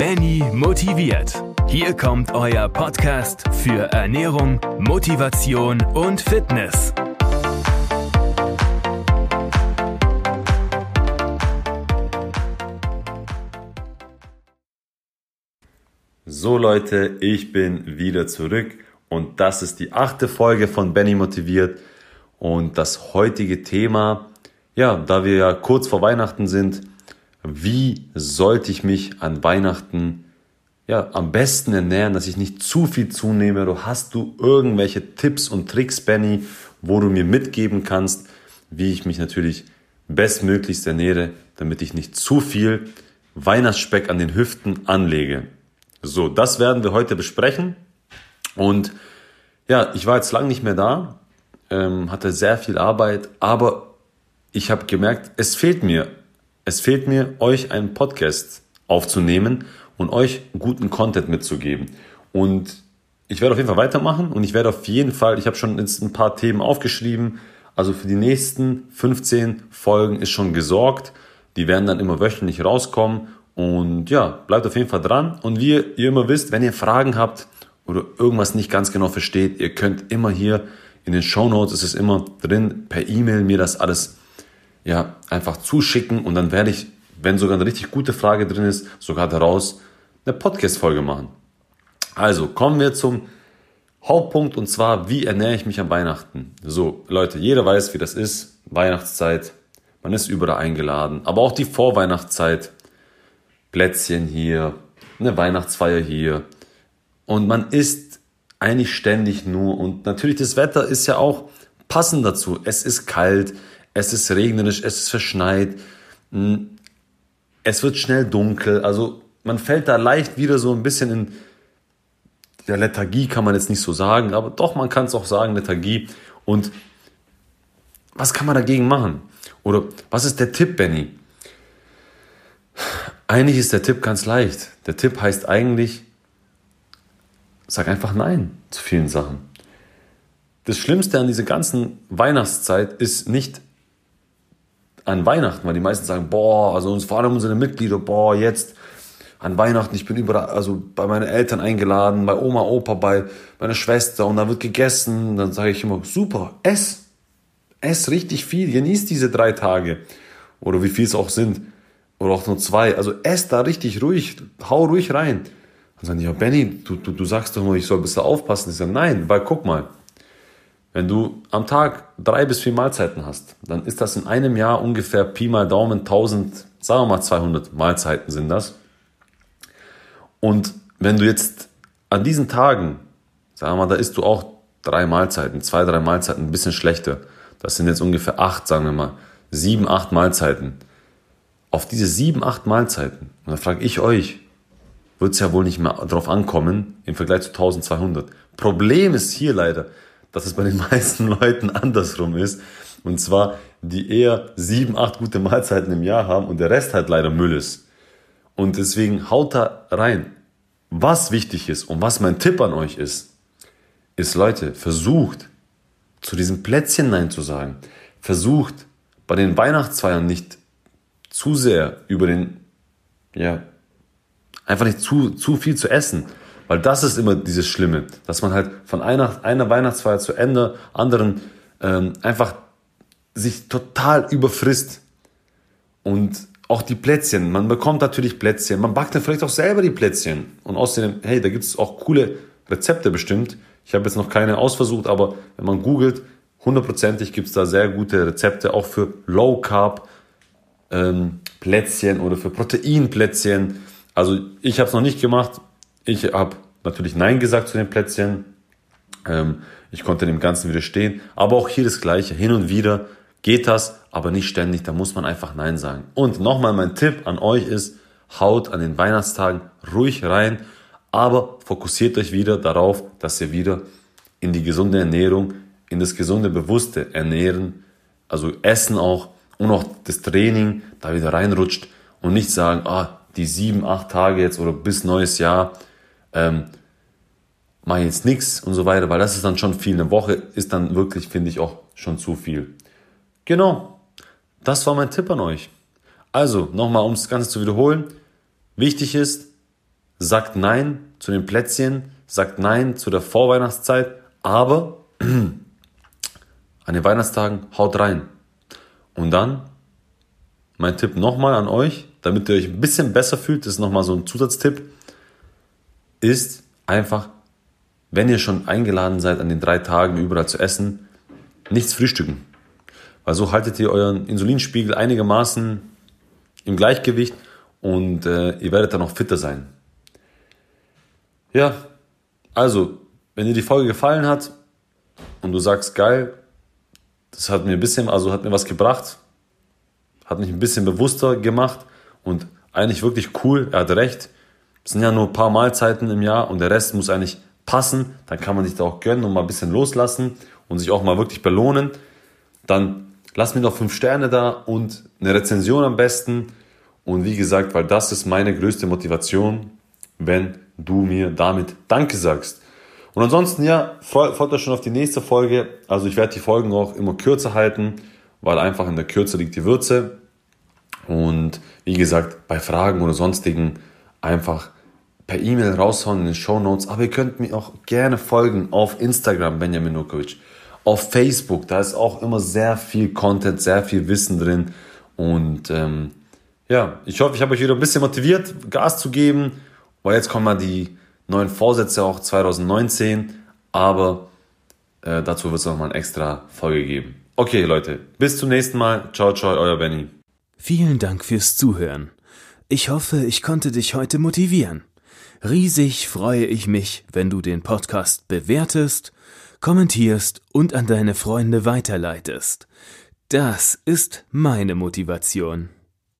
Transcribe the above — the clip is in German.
Benny motiviert. Hier kommt euer Podcast für Ernährung, Motivation und Fitness. So Leute, ich bin wieder zurück und das ist die achte Folge von Benny motiviert und das heutige Thema, ja, da wir ja kurz vor Weihnachten sind, wie sollte ich mich an Weihnachten ja, am besten ernähren, dass ich nicht zu viel zunehme? Du hast du irgendwelche Tipps und Tricks, Benny, wo du mir mitgeben kannst, wie ich mich natürlich bestmöglichst ernähre, damit ich nicht zu viel Weihnachtsspeck an den Hüften anlege. So, das werden wir heute besprechen. Und ja, ich war jetzt lang nicht mehr da, ähm, hatte sehr viel Arbeit, aber ich habe gemerkt, es fehlt mir es fehlt mir, euch einen Podcast aufzunehmen und euch guten Content mitzugeben. Und ich werde auf jeden Fall weitermachen und ich werde auf jeden Fall, ich habe schon jetzt ein paar Themen aufgeschrieben, also für die nächsten 15 Folgen ist schon gesorgt. Die werden dann immer wöchentlich rauskommen und ja, bleibt auf jeden Fall dran. Und wie ihr immer wisst, wenn ihr Fragen habt oder irgendwas nicht ganz genau versteht, ihr könnt immer hier in den Show Notes ist es immer drin, per E-Mail mir das alles ja, einfach zuschicken und dann werde ich, wenn sogar eine richtig gute Frage drin ist, sogar daraus eine Podcast-Folge machen. Also kommen wir zum Hauptpunkt und zwar, wie ernähre ich mich an Weihnachten? So, Leute, jeder weiß, wie das ist. Weihnachtszeit, man ist überall eingeladen, aber auch die Vorweihnachtszeit. Plätzchen hier, eine Weihnachtsfeier hier. Und man isst eigentlich ständig nur. Und natürlich, das Wetter ist ja auch passend dazu. Es ist kalt, es ist regnerisch, es ist verschneit, hm, es wird schnell dunkel, also man fällt da leicht wieder so ein bisschen in der Lethargie, kann man jetzt nicht so sagen, aber doch, man kann es auch sagen, Lethargie. Und was kann man dagegen machen? Oder was ist der Tipp, Benny? Eigentlich ist der Tipp ganz leicht. Der Tipp heißt eigentlich, sag einfach Nein zu vielen Sachen. Das Schlimmste an dieser ganzen Weihnachtszeit ist nicht an Weihnachten, weil die meisten sagen, boah, also uns, vor allem unsere Mitglieder, boah, jetzt an Weihnachten, ich bin überall, also bei meinen Eltern eingeladen, bei Oma, Opa, bei meiner Schwester und da wird gegessen. Dann sage ich immer, super, ess, ess richtig viel, genieß diese drei Tage oder wie viel es auch sind oder auch nur zwei. Also ess da richtig ruhig, hau ruhig rein. Dann sagen die, ja Benny, du, du, du sagst doch nur, ich soll ein bisschen aufpassen. Ich sage, nein, weil guck mal, wenn du am Tag drei bis vier Mahlzeiten hast, dann ist das in einem Jahr ungefähr Pi mal Daumen 1000, sagen wir mal 200 Mahlzeiten sind das. Und wenn du jetzt an diesen Tagen, sagen wir mal, da isst du auch drei Mahlzeiten, zwei, drei Mahlzeiten, ein bisschen schlechter. Das sind jetzt ungefähr acht, sagen wir mal, sieben, acht Mahlzeiten. Auf diese sieben, acht Mahlzeiten, und dann frage ich euch, wird es ja wohl nicht mehr drauf ankommen im Vergleich zu 1200. Problem ist hier leider, dass es bei den meisten Leuten andersrum ist. Und zwar, die eher sieben, acht gute Mahlzeiten im Jahr haben und der Rest halt leider Müll ist. Und deswegen haut da rein. Was wichtig ist und was mein Tipp an euch ist, ist Leute, versucht zu diesem Plätzchen Nein zu sagen. Versucht bei den Weihnachtsfeiern nicht zu sehr über den, ja, einfach nicht zu, zu viel zu essen. Weil das ist immer dieses Schlimme, dass man halt von einer, einer Weihnachtsfeier zu Ende anderen ähm, einfach sich total überfrisst. Und auch die Plätzchen, man bekommt natürlich Plätzchen, man backt dann vielleicht auch selber die Plätzchen. Und außerdem, hey, da gibt es auch coole Rezepte bestimmt. Ich habe jetzt noch keine ausversucht, aber wenn man googelt, hundertprozentig gibt es da sehr gute Rezepte, auch für Low Carb ähm, Plätzchen oder für Proteinplätzchen. Also ich habe es noch nicht gemacht, ich habe natürlich Nein gesagt zu den Plätzchen. Ähm, ich konnte dem Ganzen widerstehen. Aber auch hier das Gleiche. Hin und wieder geht das, aber nicht ständig. Da muss man einfach Nein sagen. Und nochmal mein Tipp an euch ist, haut an den Weihnachtstagen ruhig rein, aber fokussiert euch wieder darauf, dass ihr wieder in die gesunde Ernährung, in das gesunde, bewusste Ernähren, also Essen auch und auch das Training da wieder reinrutscht und nicht sagen, ah, die sieben, acht Tage jetzt oder bis neues Jahr, ähm, mache jetzt nichts und so weiter, weil das ist dann schon viel. Eine Woche ist dann wirklich, finde ich, auch schon zu viel. Genau, das war mein Tipp an euch. Also, nochmal, um das Ganze zu wiederholen. Wichtig ist, sagt Nein zu den Plätzchen, sagt Nein zu der Vorweihnachtszeit, aber an den Weihnachtstagen haut rein. Und dann mein Tipp nochmal an euch, damit ihr euch ein bisschen besser fühlt, das ist nochmal so ein Zusatztipp, ist einfach, wenn ihr schon eingeladen seid, an den drei Tagen überall zu essen, nichts frühstücken. Weil so haltet ihr euren Insulinspiegel einigermaßen im Gleichgewicht und äh, ihr werdet dann auch fitter sein. Ja, also, wenn dir die Folge gefallen hat und du sagst, geil, das hat mir ein bisschen, also hat mir was gebracht, hat mich ein bisschen bewusster gemacht und eigentlich wirklich cool, er hat recht. Es sind ja nur ein paar Mahlzeiten im Jahr und der Rest muss eigentlich passen. Dann kann man sich da auch gönnen und mal ein bisschen loslassen und sich auch mal wirklich belohnen. Dann lass mir doch fünf Sterne da und eine Rezension am besten. Und wie gesagt, weil das ist meine größte Motivation, wenn du mir damit Danke sagst. Und ansonsten, ja, freut euch schon auf die nächste Folge. Also ich werde die Folgen auch immer kürzer halten, weil einfach in der Kürze liegt die Würze. Und wie gesagt, bei Fragen oder sonstigen einfach per E-Mail raushauen in den Show Notes. Aber ihr könnt mir auch gerne folgen auf Instagram, Benjamin Nukovic. Auf Facebook, da ist auch immer sehr viel Content, sehr viel Wissen drin. Und ähm, ja, ich hoffe, ich habe euch wieder ein bisschen motiviert, Gas zu geben. Weil jetzt kommen mal die neuen Vorsätze auch 2019. Aber äh, dazu wird es nochmal eine extra Folge geben. Okay, Leute, bis zum nächsten Mal. Ciao, ciao, euer Benny. Vielen Dank fürs Zuhören. Ich hoffe, ich konnte dich heute motivieren. Riesig freue ich mich, wenn du den Podcast bewertest, kommentierst und an deine Freunde weiterleitest. Das ist meine Motivation.